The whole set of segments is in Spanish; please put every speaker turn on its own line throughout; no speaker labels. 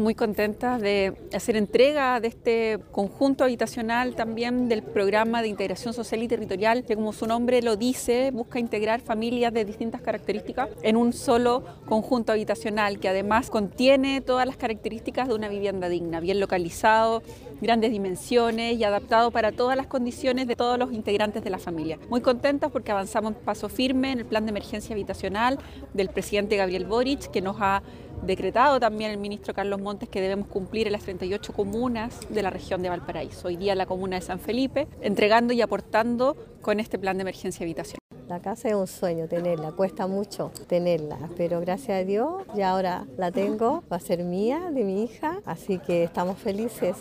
Muy contenta de hacer entrega de este conjunto habitacional también del programa de integración social y territorial, que como su nombre lo dice, busca integrar familias de distintas características en un solo conjunto habitacional que además contiene todas las características de una vivienda digna, bien localizado, grandes dimensiones y adaptado para todas las condiciones de todos los integrantes de la familia. Muy contentas porque avanzamos paso firme en el plan de emergencia habitacional del presidente Gabriel Boric, que nos ha decretado también el ministro Carlos Montes que debemos cumplir en las 38 comunas de la región de Valparaíso. Hoy día la comuna de San Felipe, entregando y aportando con este plan de emergencia habitacional.
La casa es un sueño tenerla, cuesta mucho tenerla, pero gracias a Dios ya ahora la tengo, va a ser mía, de mi hija, así que estamos felices,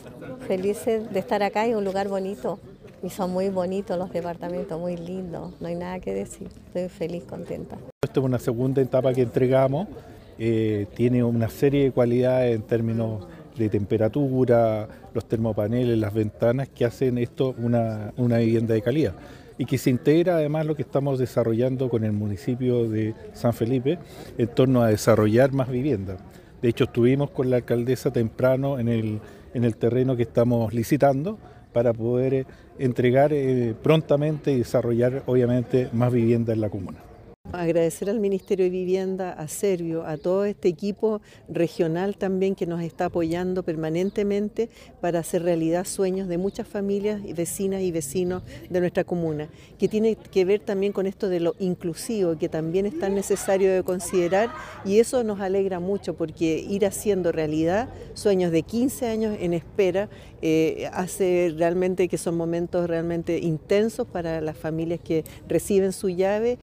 felices de estar acá en un lugar bonito. Y son muy bonitos los departamentos, muy lindos, no hay nada que decir, estoy feliz, contenta.
Esta es una segunda etapa que entregamos eh, tiene una serie de cualidades en términos de temperatura, los termopaneles, las ventanas, que hacen esto una, vivienda de calidad y que se integra además lo que estamos desarrollando con el municipio de San Felipe en torno a desarrollar más viviendas. De hecho, estuvimos con la alcaldesa temprano en el, en el terreno que estamos licitando para poder eh, entregar eh, prontamente y desarrollar obviamente más viviendas en la comuna.
Agradecer al Ministerio de Vivienda, a Servio, a todo este equipo regional también que nos está apoyando permanentemente para hacer realidad sueños de muchas familias, vecinas y vecinos de nuestra comuna, que tiene que ver también con esto de lo inclusivo, que también es tan necesario de considerar y eso nos alegra mucho porque ir haciendo realidad sueños de 15 años en espera eh, hace realmente que son momentos realmente intensos para las familias que reciben su llave.